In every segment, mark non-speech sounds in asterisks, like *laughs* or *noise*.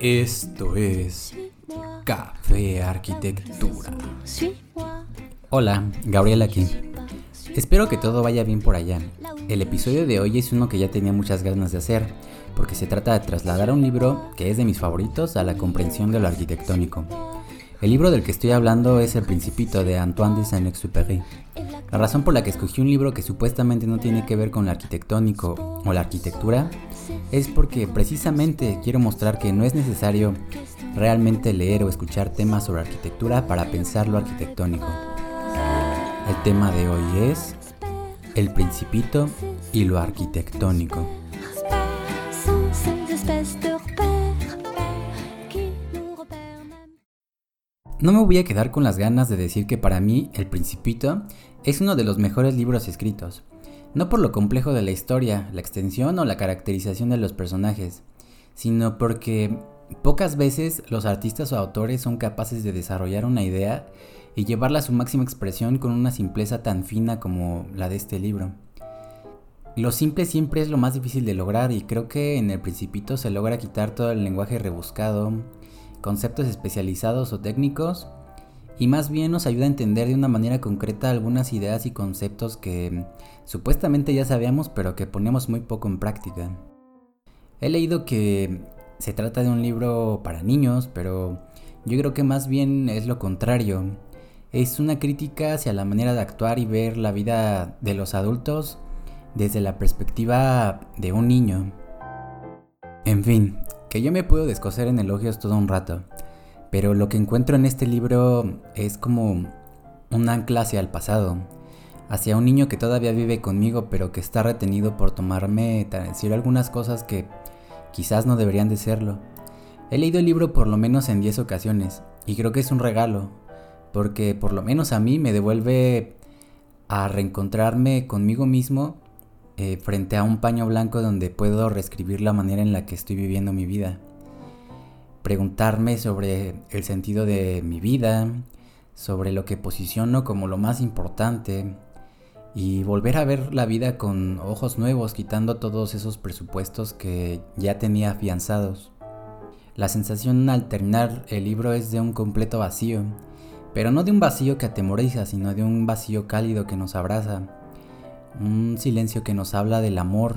Esto es Café Arquitectura. Hola, Gabriel aquí. Espero que todo vaya bien por allá. El episodio de hoy es uno que ya tenía muchas ganas de hacer, porque se trata de trasladar un libro que es de mis favoritos a la comprensión de lo arquitectónico. El libro del que estoy hablando es El Principito de Antoine de Saint-Exupéry. La razón por la que escogí un libro que supuestamente no tiene que ver con lo arquitectónico o la arquitectura es porque precisamente quiero mostrar que no es necesario realmente leer o escuchar temas sobre arquitectura para pensar lo arquitectónico. El tema de hoy es El Principito y lo arquitectónico. No me voy a quedar con las ganas de decir que para mí El Principito es uno de los mejores libros escritos, no por lo complejo de la historia, la extensión o la caracterización de los personajes, sino porque pocas veces los artistas o autores son capaces de desarrollar una idea y llevarla a su máxima expresión con una simpleza tan fina como la de este libro. Lo simple siempre es lo más difícil de lograr y creo que en el principito se logra quitar todo el lenguaje rebuscado, conceptos especializados o técnicos y más bien nos ayuda a entender de una manera concreta algunas ideas y conceptos que supuestamente ya sabíamos pero que ponemos muy poco en práctica. He leído que se trata de un libro para niños, pero yo creo que más bien es lo contrario. Es una crítica hacia la manera de actuar y ver la vida de los adultos desde la perspectiva de un niño. En fin, que yo me puedo descoser en elogios todo un rato, pero lo que encuentro en este libro es como un ancla hacia el pasado, hacia un niño que todavía vive conmigo pero que está retenido por tomarme, decir algunas cosas que quizás no deberían de serlo. He leído el libro por lo menos en 10 ocasiones y creo que es un regalo, porque por lo menos a mí me devuelve a reencontrarme conmigo mismo eh, frente a un paño blanco donde puedo reescribir la manera en la que estoy viviendo mi vida. Preguntarme sobre el sentido de mi vida, sobre lo que posiciono como lo más importante y volver a ver la vida con ojos nuevos, quitando todos esos presupuestos que ya tenía afianzados. La sensación al terminar el libro es de un completo vacío, pero no de un vacío que atemoriza, sino de un vacío cálido que nos abraza un silencio que nos habla del amor.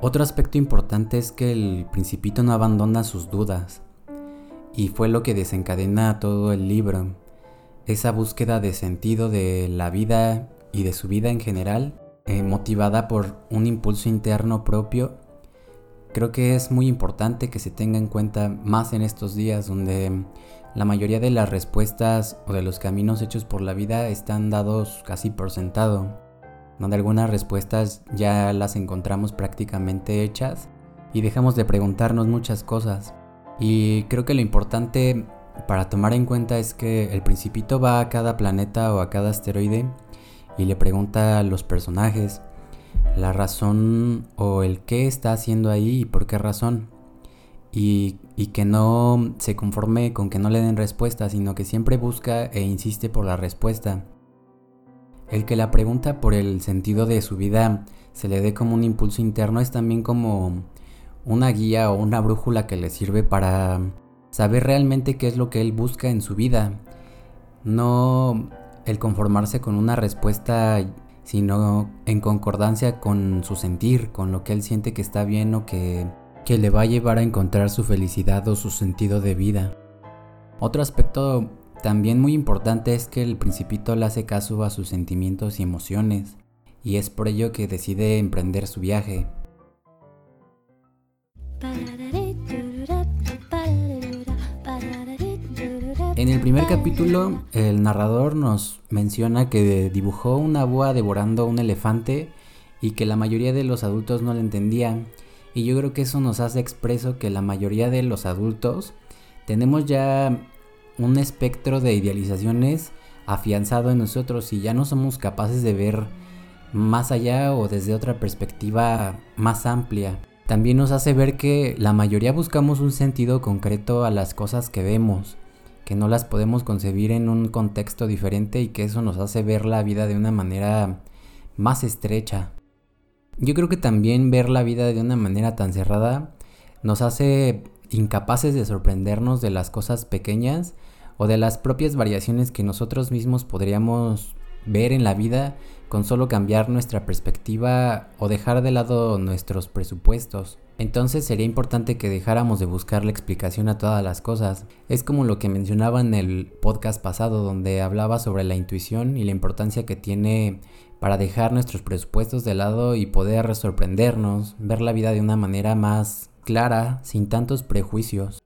Otro aspecto importante es que el principito no abandona sus dudas, y fue lo que desencadena todo el libro, esa búsqueda de sentido de la vida y de su vida en general, eh, motivada por un impulso interno propio. Creo que es muy importante que se tenga en cuenta más en estos días donde la mayoría de las respuestas o de los caminos hechos por la vida están dados casi por sentado donde algunas respuestas ya las encontramos prácticamente hechas y dejamos de preguntarnos muchas cosas. Y creo que lo importante para tomar en cuenta es que el principito va a cada planeta o a cada asteroide y le pregunta a los personajes la razón o el qué está haciendo ahí y por qué razón. Y, que no se conforme con que no le den respuesta, sino que siempre busca e insiste por la respuesta. El que la pregunta por el sentido de su vida se le dé como un impulso interno es también como una guía o una brújula que le sirve para saber realmente qué es lo que él busca en su vida. No el conformarse con una respuesta, sino en concordancia con su sentir, con lo que él siente que está bien o que, que le va a llevar a encontrar su felicidad o su sentido de vida. Otro aspecto también muy importante es que el principito le hace caso a sus sentimientos y emociones, y es por ello que decide emprender su viaje. En el primer capítulo, el narrador nos menciona que dibujó una boa devorando a un elefante y que la mayoría de los adultos no le entendían. Y yo creo que eso nos hace expreso que la mayoría de los adultos tenemos ya un espectro de idealizaciones afianzado en nosotros y ya no somos capaces de ver más allá o desde otra perspectiva más amplia. También nos hace ver que la mayoría buscamos un sentido concreto a las cosas que vemos que no las podemos concebir en un contexto diferente y que eso nos hace ver la vida de una manera más estrecha. Yo creo que también ver la vida de una manera tan cerrada nos hace incapaces de sorprendernos de las cosas pequeñas o de las propias variaciones que nosotros mismos podríamos ver en la vida con solo cambiar nuestra perspectiva o dejar de lado nuestros presupuestos. Entonces sería importante que dejáramos de buscar la explicación a todas las cosas. Es como lo que mencionaba en el podcast pasado donde hablaba sobre la intuición y la importancia que tiene para dejar nuestros presupuestos de lado y poder sorprendernos, ver la vida de una manera más clara, sin tantos prejuicios.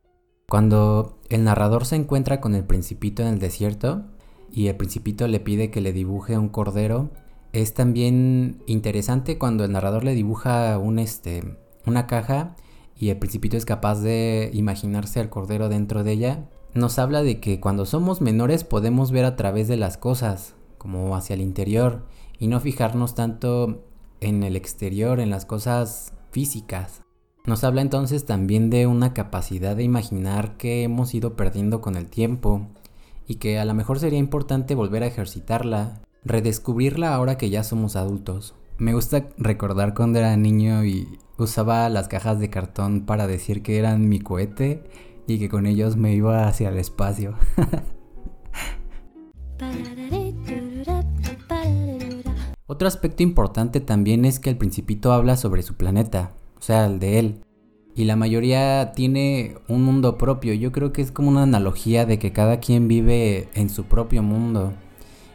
Cuando el narrador se encuentra con el principito en el desierto y el principito le pide que le dibuje un cordero, es también interesante cuando el narrador le dibuja un este una caja y el principito es capaz de imaginarse al cordero dentro de ella. Nos habla de que cuando somos menores podemos ver a través de las cosas, como hacia el interior, y no fijarnos tanto en el exterior, en las cosas físicas. Nos habla entonces también de una capacidad de imaginar que hemos ido perdiendo con el tiempo y que a lo mejor sería importante volver a ejercitarla, redescubrirla ahora que ya somos adultos. Me gusta recordar cuando era niño y usaba las cajas de cartón para decir que eran mi cohete y que con ellos me iba hacia el espacio. *laughs* Otro aspecto importante también es que el principito habla sobre su planeta, o sea, el de él. Y la mayoría tiene un mundo propio. Yo creo que es como una analogía de que cada quien vive en su propio mundo.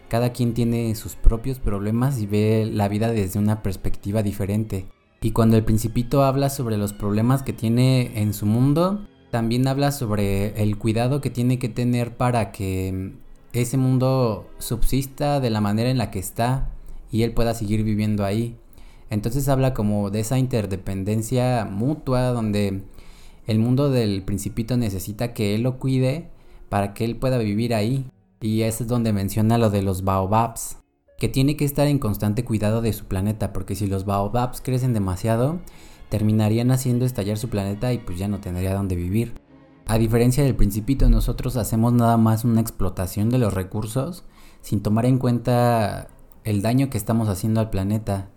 Cada quien tiene sus propios problemas y ve la vida desde una perspectiva diferente. Y cuando el principito habla sobre los problemas que tiene en su mundo, también habla sobre el cuidado que tiene que tener para que ese mundo subsista de la manera en la que está y él pueda seguir viviendo ahí. Entonces habla como de esa interdependencia mutua donde el mundo del principito necesita que él lo cuide para que él pueda vivir ahí. Y es donde menciona lo de los baobabs, que tiene que estar en constante cuidado de su planeta, porque si los baobabs crecen demasiado, terminarían haciendo estallar su planeta y pues ya no tendría dónde vivir. A diferencia del principito, nosotros hacemos nada más una explotación de los recursos sin tomar en cuenta el daño que estamos haciendo al planeta.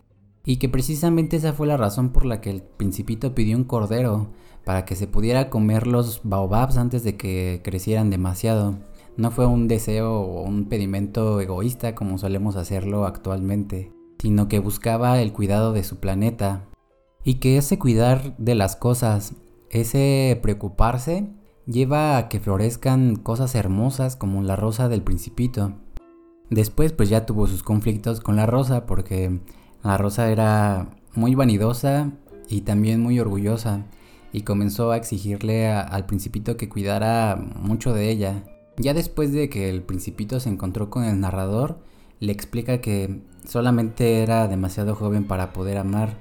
Y que precisamente esa fue la razón por la que el principito pidió un cordero, para que se pudiera comer los baobabs antes de que crecieran demasiado. No fue un deseo o un pedimento egoísta como solemos hacerlo actualmente, sino que buscaba el cuidado de su planeta. Y que ese cuidar de las cosas, ese preocuparse, lleva a que florezcan cosas hermosas como la rosa del principito. Después pues ya tuvo sus conflictos con la rosa porque la rosa era muy vanidosa y también muy orgullosa y comenzó a exigirle al principito que cuidara mucho de ella. Ya después de que el principito se encontró con el narrador, le explica que solamente era demasiado joven para poder amar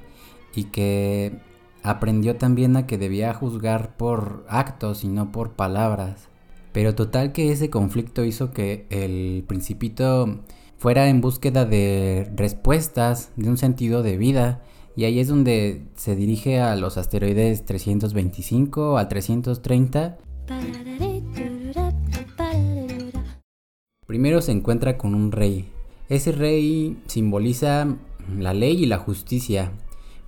y que aprendió también a que debía juzgar por actos y no por palabras. Pero total que ese conflicto hizo que el principito fuera en búsqueda de respuestas, de un sentido de vida. Y ahí es donde se dirige a los asteroides 325 al 330. Primero se encuentra con un rey. Ese rey simboliza la ley y la justicia,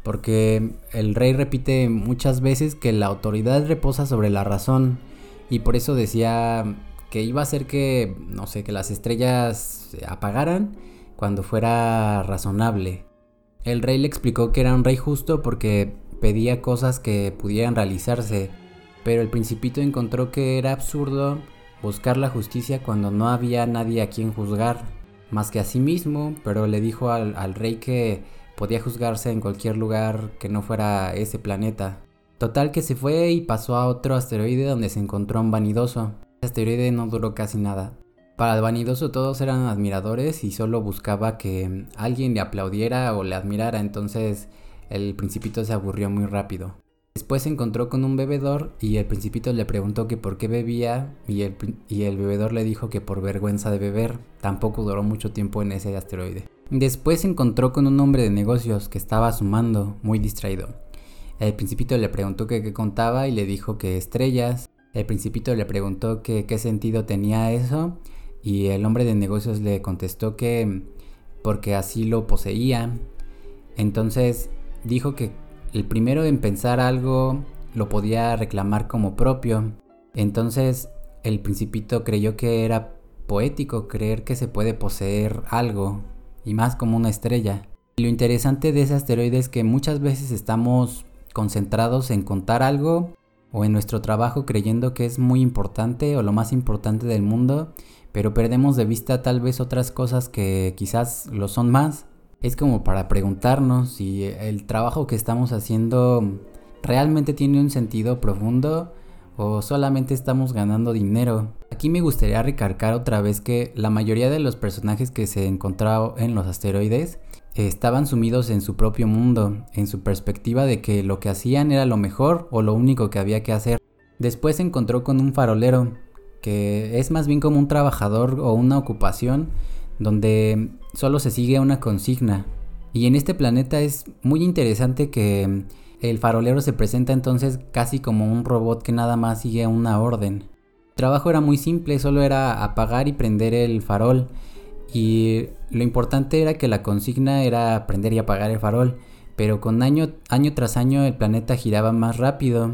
porque el rey repite muchas veces que la autoridad reposa sobre la razón, y por eso decía que iba a hacer que, no sé, que las estrellas se apagaran cuando fuera razonable. El rey le explicó que era un rey justo porque pedía cosas que pudieran realizarse, pero el principito encontró que era absurdo buscar la justicia cuando no había nadie a quien juzgar, más que a sí mismo, pero le dijo al, al rey que podía juzgarse en cualquier lugar que no fuera ese planeta. Total que se fue y pasó a otro asteroide donde se encontró un vanidoso asteroide no duró casi nada. Para el vanidoso todos eran admiradores y solo buscaba que alguien le aplaudiera o le admirara, entonces el principito se aburrió muy rápido. Después se encontró con un bebedor y el principito le preguntó que por qué bebía y el, y el bebedor le dijo que por vergüenza de beber. Tampoco duró mucho tiempo en ese asteroide. Después se encontró con un hombre de negocios que estaba sumando, muy distraído. El principito le preguntó qué contaba y le dijo que estrellas, El principito le preguntó qué sentido tenía eso y el hombre de negocios le contestó que porque así lo poseía. Entonces dijo que el primero en pensar algo lo podía reclamar como propio. Entonces el principito creyó que era poético creer que se puede poseer algo, y más como una estrella. Lo interesante de ese asteroide es que muchas veces estamos concentrados en contar algo o en nuestro trabajo creyendo que es muy importante o lo más importante del mundo, pero perdemos de vista tal vez otras cosas que quizás lo son más. Es como para preguntarnos si el trabajo que estamos haciendo realmente tiene un sentido profundo o solamente estamos ganando dinero. Aquí me gustaría recalcar otra vez que la mayoría de los personajes que se encontraron en los asteroides estaban sumidos en su propio mundo, en su perspectiva de que lo que hacían era lo mejor o lo único que había que hacer. Después se encontró con un farolero, que es más bien como un trabajador o una ocupación donde solo se sigue una consigna. Y en este planeta es muy interesante que el farolero se presenta entonces casi como un robot que nada más sigue una orden. El trabajo era muy simple, solo era apagar y prender el farol. Y lo importante era que la consigna era prender y apagar el farol. Pero con año, año tras año el planeta giraba más rápido,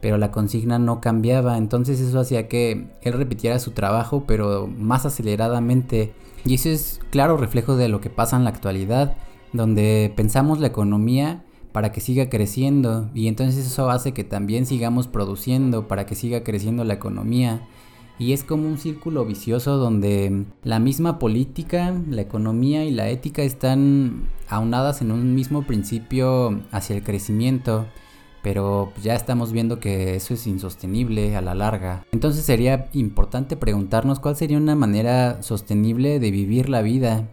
pero la consigna no cambiaba. Entonces eso hacía que él repitiera su trabajo, pero más aceleradamente. Y eso es claro reflejo de lo que pasa en la actualidad, donde pensamos la economía para que siga creciendo. Y entonces eso hace que también sigamos produciendo para que siga creciendo la economía. Y es como un círculo vicioso donde la misma política, la economía y la ética están aunadas en un mismo principio hacia el crecimiento, pero ya estamos viendo que eso es insostenible a la larga. Entonces sería importante preguntarnos cuál sería una manera sostenible de vivir la vida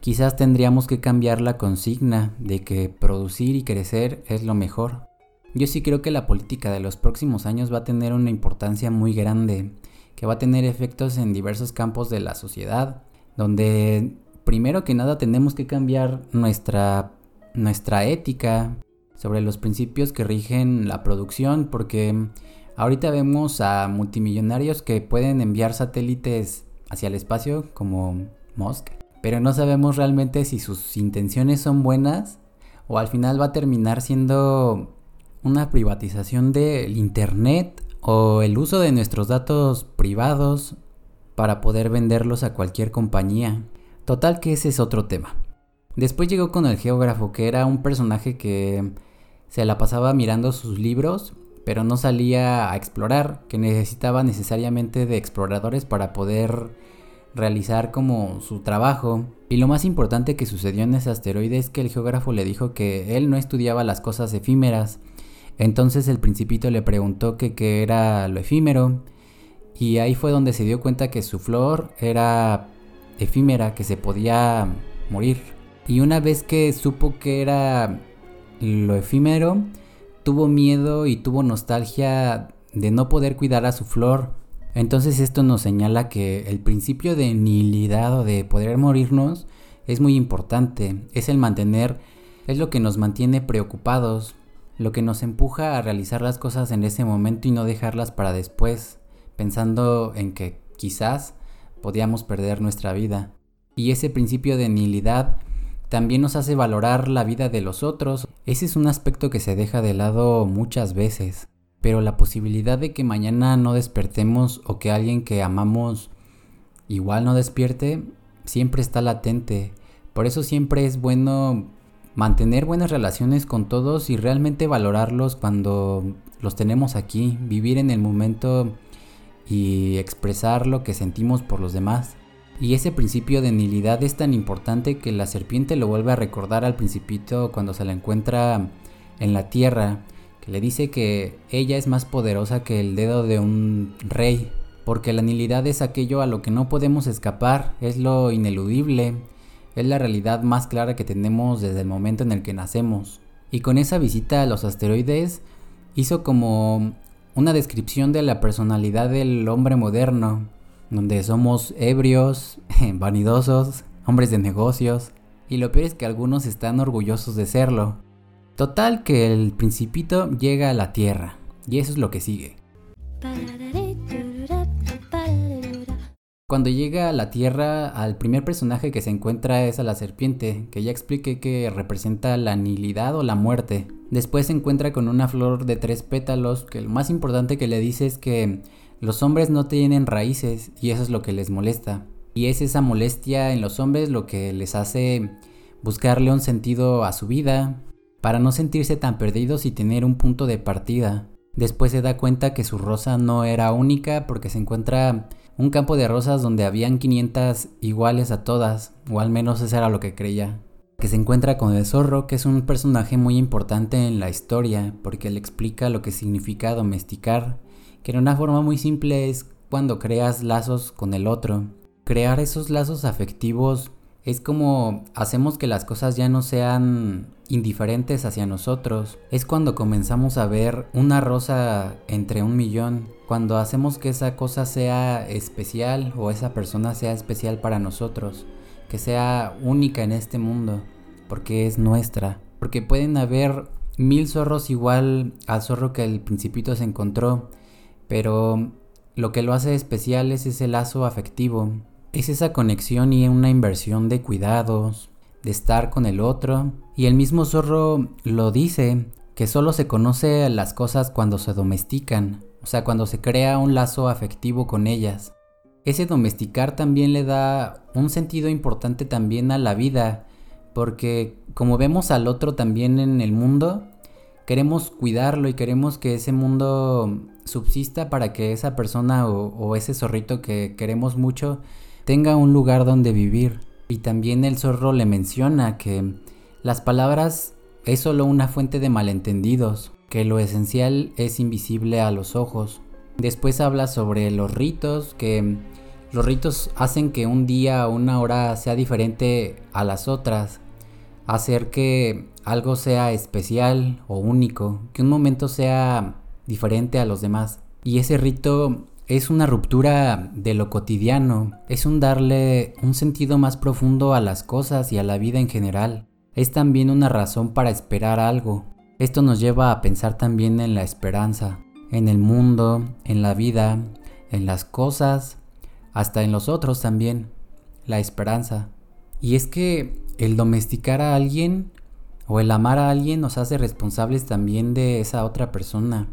Quizás tendríamos que cambiar la consigna de que producir y crecer es lo mejor. Yo sí creo que la política de los próximos años va a tener una importancia muy grande, que va a tener efectos en diversos campos de la sociedad, donde primero que nada tenemos que cambiar nuestra, nuestra ética sobre los principios que rigen la producción, porque ahorita vemos a multimillonarios que pueden enviar satélites hacia el espacio como Musk pero no sabemos realmente si sus intenciones son buenas o al final va a terminar siendo una privatización del Internet o el uso de nuestros datos privados para poder venderlos a cualquier compañía. Total que ese es otro tema. Después llegó con el geógrafo, que era un personaje que se la pasaba mirando sus libros, pero no salía a explorar, que necesitaba necesariamente de exploradores para poder realizar como su trabajo. Y lo más importante que sucedió en ese asteroide es que el geógrafo le dijo que él no estudiaba las cosas efímeras. Entonces el principito le preguntó que qué era lo efímero. Y ahí fue donde se dio cuenta que su flor era efímera, que se podía morir. Y una vez que supo que era lo efímero, tuvo miedo y tuvo nostalgia de no poder cuidar a su flor entonces esto nos señala que el principio de nihilidad o de poder morirnos es muy importante. Es el mantener, es lo que nos mantiene preocupados, lo que nos empuja a realizar las cosas en ese momento y no dejarlas para después, pensando en que quizás podíamos perder nuestra vida. Y ese principio de nihilidad también nos hace valorar la vida de los otros. Ese es un aspecto que se deja de lado muchas veces pero la posibilidad de que mañana no despertemos o que alguien que amamos igual no despierte, siempre está latente. Por eso siempre es bueno mantener buenas relaciones con todos y realmente valorarlos cuando los tenemos aquí, vivir en el momento y expresar lo que sentimos por los demás. Y ese principio de nilidad es tan importante que la serpiente lo vuelve a recordar al principito cuando se la encuentra en la tierra le dice que ella es más poderosa que el dedo de un rey, porque la nilidad es aquello a lo que no podemos escapar, es lo ineludible, es la realidad más clara que tenemos desde el momento en el que nacemos. Y con esa visita a los asteroides hizo como una descripción de la personalidad del hombre moderno, donde somos ebrios, *laughs* vanidosos, hombres de negocios, y lo peor es que algunos están orgullosos de serlo. Total que el principito llega a la Tierra y eso es lo que sigue. Cuando llega a la Tierra, al primer personaje que se encuentra es a la serpiente, que ya expliqué que representa la nihilidad o la muerte. Después se encuentra con una flor de tres pétalos, que lo más importante que le dice es que los hombres no tienen raíces y eso es lo que les molesta. Y es esa molestia en los hombres lo que les hace buscarle un sentido a su vida, para no sentirse tan perdidos y tener un punto de partida. Después se da cuenta que su rosa no era única porque se encuentra un campo de rosas donde habían 500 iguales a todas, o al menos eso era lo que creía. Que se encuentra con el zorro, que es un personaje muy importante en la historia, porque le explica lo que significa domesticar, que en una forma muy simple es cuando creas lazos con el otro. Crear esos lazos afectivos es como hacemos que las cosas ya no sean indiferentes hacia nosotros. Es cuando comenzamos a ver una rosa entre un millón. Cuando hacemos que esa cosa sea especial o esa persona sea especial para nosotros. Que sea única en este mundo. Porque es nuestra. Porque pueden haber mil zorros igual al zorro que el principito se encontró. Pero lo que lo hace especial es ese lazo afectivo. Es esa conexión y una inversión de cuidados, de estar con el otro. Y el mismo zorro lo dice, que solo se conoce las cosas cuando se domestican, o sea, cuando se crea un lazo afectivo con ellas. Ese domesticar también le da un sentido importante también a la vida, porque como vemos al otro también en el mundo, queremos cuidarlo y queremos que ese mundo subsista para que esa persona o, o ese zorrito que queremos mucho tenga un lugar donde vivir. Y también el zorro le menciona que las palabras es solo una fuente de malentendidos, que lo esencial es invisible a los ojos. Después habla sobre los ritos, que los ritos hacen que un día o una hora sea diferente a las otras, hacer que algo sea especial o único, que un momento sea diferente a los demás. Y ese rito es una ruptura de lo cotidiano, es un darle un sentido más profundo a las cosas y a la vida en general. Es también una razón para esperar algo. Esto nos lleva a pensar también en la esperanza, en el mundo, en la vida, en las cosas, hasta en los otros también, la esperanza. Y es que el domesticar a alguien o el amar a alguien nos hace responsables también de esa otra persona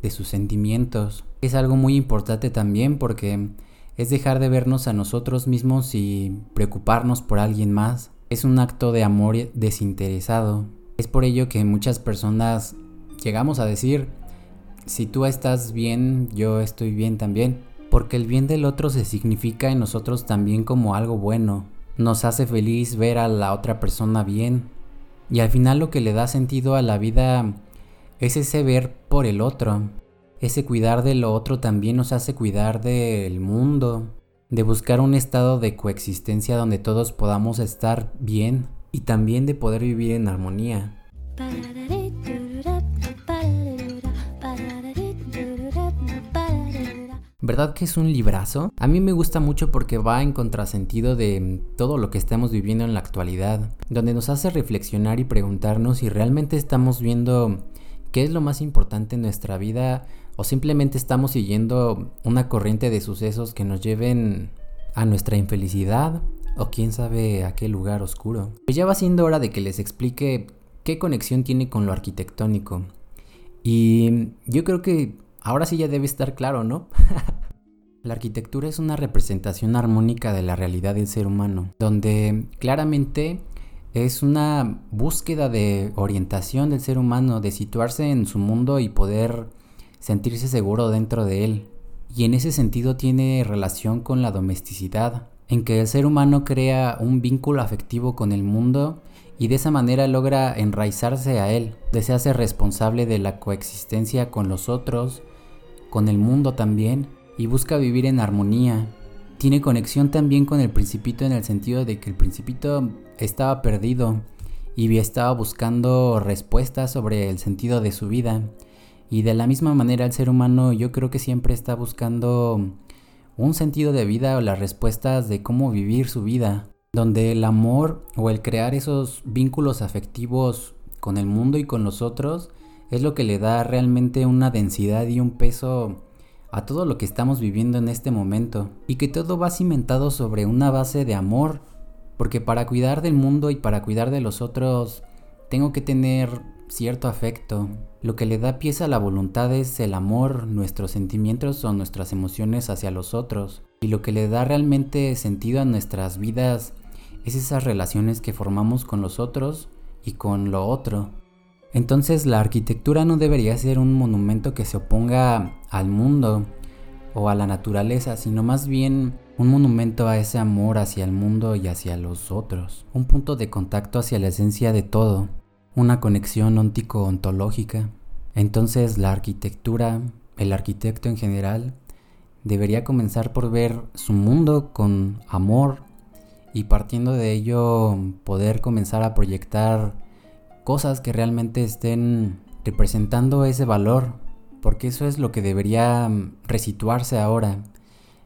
de sus sentimientos. Es algo muy importante también porque es dejar de vernos a nosotros mismos y preocuparnos por alguien más. Es un acto de amor desinteresado. Es por ello que muchas personas llegamos a decir, si tú estás bien, yo estoy bien también. Porque el bien del otro se significa en nosotros también como algo bueno. Nos hace feliz ver a la otra persona bien. Y al final lo que le da sentido a la vida es ese ver por el otro. Ese cuidar de lo otro también nos hace cuidar del mundo, de buscar un estado de coexistencia donde todos podamos estar bien y también de poder vivir en armonía. ¿Verdad que es un librazo? A mí me gusta mucho porque va en contrasentido de todo lo que estamos viviendo en la actualidad, donde nos hace reflexionar y preguntarnos si realmente estamos viendo qué es lo más importante en nuestra vida o simplemente estamos siguiendo una corriente de sucesos que nos lleven a nuestra infelicidad o quién sabe a qué lugar oscuro. Pues ya va siendo hora de que les explique qué conexión tiene con lo arquitectónico. Y yo creo que ahora sí ya debe estar claro, ¿no? *laughs* La arquitectura es una representación armónica de la realidad del ser humano, donde claramente es una búsqueda de orientación del ser humano, de situarse en su mundo y poder sentirse seguro dentro de él. Y en ese sentido tiene relación con la domesticidad, en que el ser humano crea un vínculo afectivo con el mundo y de esa manera logra enraizarse a él, de se hace responsable de la coexistencia con los otros, con el mundo también, y busca vivir en armonía, tiene conexión también con el principito en el sentido de que el principito estaba perdido y estaba buscando respuestas sobre el sentido de su vida. Y de la misma manera el ser humano yo creo que siempre está buscando un sentido de vida o las respuestas de cómo vivir su vida, donde el amor o el crear esos vínculos afectivos con el mundo y con los otros es lo que le da realmente una densidad y un peso a todo lo que estamos viviendo en este momento. Y que todo va cimentado sobre una base de amor, porque para cuidar del mundo y para cuidar de los otros tengo que tener cierto afecto. Lo que le da pieza a la voluntad es el amor, nuestros sentimientos o nuestras emociones hacia los otros. Y lo que le da realmente sentido a nuestras vidas es esas relaciones que formamos con los otros y con lo otro. Entonces la arquitectura no debería ser un monumento que se oponga al mundo o a la naturaleza, sino más bien un monumento a ese amor hacia el mundo y hacia los otros, un punto de contacto hacia la esencia de todo una conexión óntico-ontológica. Entonces la arquitectura, el arquitecto en general, debería comenzar por ver su mundo con amor y partiendo de ello poder comenzar a proyectar cosas que realmente estén representando ese valor, porque eso es lo que debería resituarse ahora,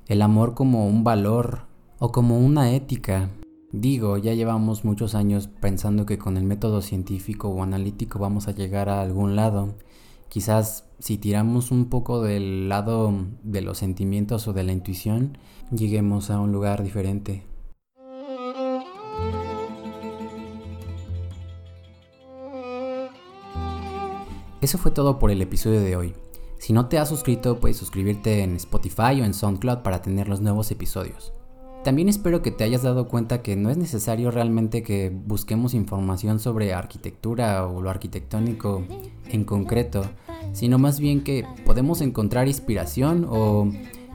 el amor como un valor o como una ética Digo, ya llevamos muchos años pensando que con el método científico o analítico vamos a llegar a algún lado. Quizás si tiramos un poco del lado de los sentimientos o de la intuición, lleguemos a un lugar diferente. Eso fue todo por el episodio de hoy. Si no te has suscrito, puedes suscribirte en Spotify o en SoundCloud para tener los nuevos episodios. También espero que te hayas dado cuenta que no es necesario realmente que busquemos información sobre arquitectura o lo arquitectónico en concreto, sino más bien que podemos encontrar inspiración o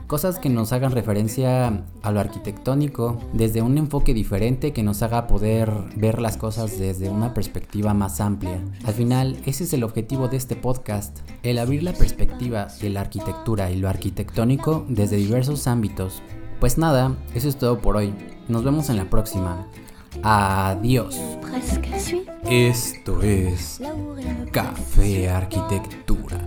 cosas que nos hagan referencia a lo arquitectónico desde un enfoque diferente que nos haga poder ver las cosas desde una perspectiva más amplia. Al final, ese es el objetivo de este podcast, el abrir la perspectiva de la arquitectura y lo arquitectónico desde diversos ámbitos pues nada, eso es todo por hoy. Nos vemos en la próxima. Adiós. Esto es Café Arquitectura.